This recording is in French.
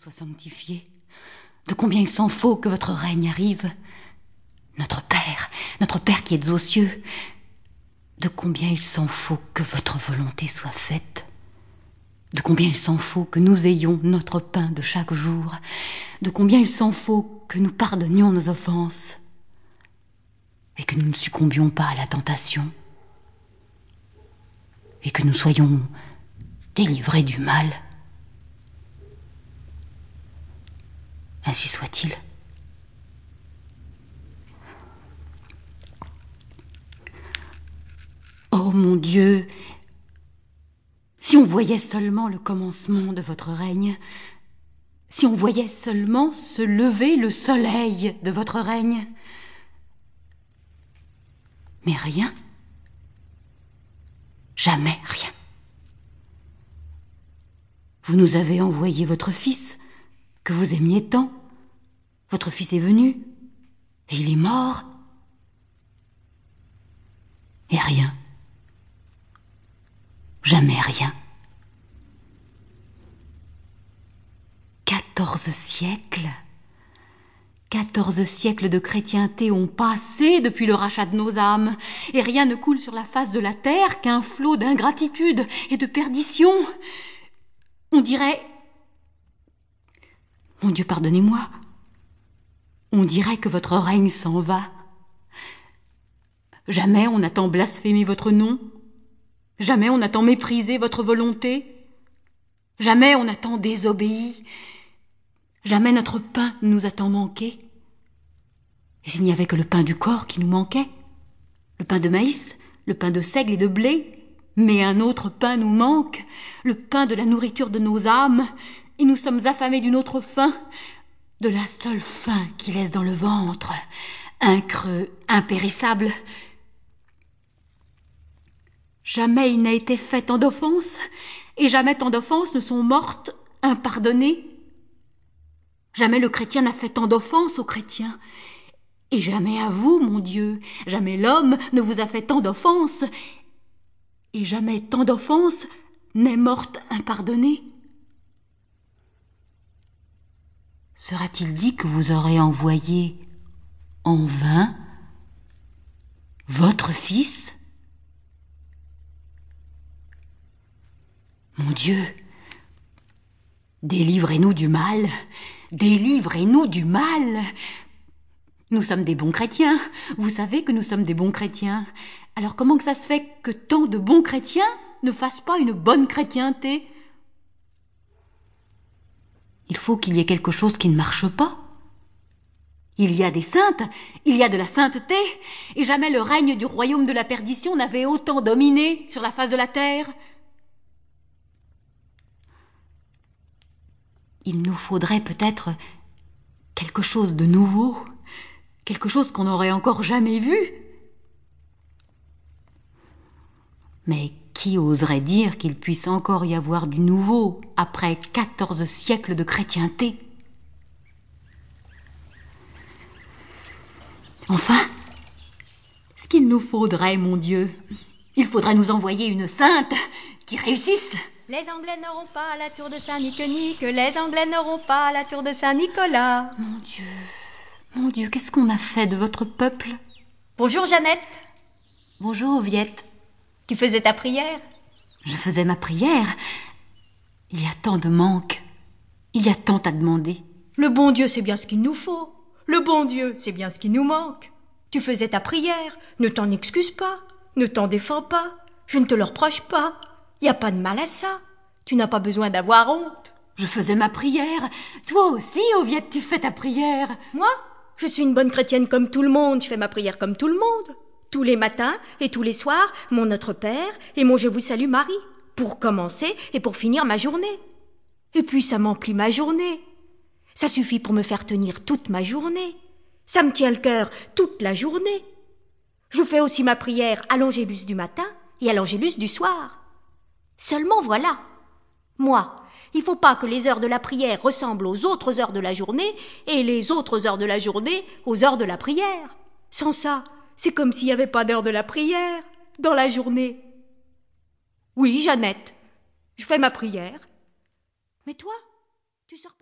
soit sanctifié. De combien il s'en faut que votre règne arrive. Notre Père, notre Père qui êtes aux cieux, de combien il s'en faut que votre volonté soit faite. De combien il s'en faut que nous ayons notre pain de chaque jour. De combien il s'en faut que nous pardonnions nos offenses. Et que nous ne succombions pas à la tentation. Et que nous soyons délivrés du mal. Ainsi soit-il. Oh mon Dieu, si on voyait seulement le commencement de votre règne, si on voyait seulement se lever le soleil de votre règne. Mais rien. Jamais rien. Vous nous avez envoyé votre fils, que vous aimiez tant. Votre fils est venu, et il est mort. Et rien. Jamais rien. Quatorze siècles. Quatorze siècles de chrétienté ont passé depuis le rachat de nos âmes, et rien ne coule sur la face de la terre qu'un flot d'ingratitude et de perdition. On dirait. Mon Dieu, pardonnez-moi. On dirait que votre règne s'en va. Jamais on n'a tant blasphémé votre nom, Jamais on n'a tant méprisé votre volonté. Jamais on n'a tant désobéi. Jamais notre pain nous a tant manqué. Et s'il n'y avait que le pain du corps qui nous manquait, le pain de maïs, le pain de seigle et de blé, mais un autre pain nous manque, le pain de la nourriture de nos âmes, et nous sommes affamés d'une autre faim, de la seule faim qui laisse dans le ventre un creux impérissable, Jamais il n'a été fait tant d'offenses, et jamais tant d'offenses ne sont mortes impardonnées. Jamais le chrétien n'a fait tant d'offenses au chrétien. Et jamais à vous, mon Dieu, jamais l'homme ne vous a fait tant d'offenses. Et jamais tant d'offenses n'est morte impardonnée. Sera-t-il dit que vous aurez envoyé en vain votre fils? Mon Dieu, délivrez-nous du mal, délivrez-nous du mal. Nous sommes des bons chrétiens, vous savez que nous sommes des bons chrétiens. Alors comment que ça se fait que tant de bons chrétiens ne fassent pas une bonne chrétienté? Il faut qu'il y ait quelque chose qui ne marche pas. Il y a des saintes, il y a de la sainteté, et jamais le règne du royaume de la perdition n'avait autant dominé sur la face de la terre. il nous faudrait peut-être quelque chose de nouveau, quelque chose qu'on n'aurait encore jamais vu. Mais qui oserait dire qu'il puisse encore y avoir du nouveau après quatorze siècles de chrétienté? Enfin, ce qu'il nous faudrait, mon Dieu, il faudrait nous envoyer une sainte qui réussisse. Les Anglais n'auront pas la tour de Saint-Niconique, les Anglais n'auront pas la tour de Saint-Nicolas. Mon Dieu, mon Dieu, qu'est-ce qu'on a fait de votre peuple? Bonjour Jeannette. Bonjour Viette. Tu faisais ta prière? Je faisais ma prière. Il y a tant de manques. Il y a tant à demander. Le bon Dieu, c'est bien ce qu'il nous faut. Le bon Dieu, c'est bien ce qui nous manque. Tu faisais ta prière. Ne t'en excuse pas. Ne t'en défends pas. Je ne te le reproche pas. Y a pas de mal à ça. Tu n'as pas besoin d'avoir honte. Je faisais ma prière. Toi aussi, Oviette, tu fais ta prière. Moi? Je suis une bonne chrétienne comme tout le monde. Je fais ma prière comme tout le monde. Tous les matins et tous les soirs, mon Notre Père et mon Je vous salue Marie. Pour commencer et pour finir ma journée. Et puis ça m'emplit ma journée. Ça suffit pour me faire tenir toute ma journée. Ça me tient le cœur toute la journée. Je fais aussi ma prière à l'angélus du matin et à l'angélus du soir. Seulement voilà. Moi, il faut pas que les heures de la prière ressemblent aux autres heures de la journée et les autres heures de la journée aux heures de la prière. Sans ça, c'est comme s'il n'y avait pas d'heure de la prière dans la journée. Oui, Jeannette, je fais ma prière. Mais toi, tu sors pas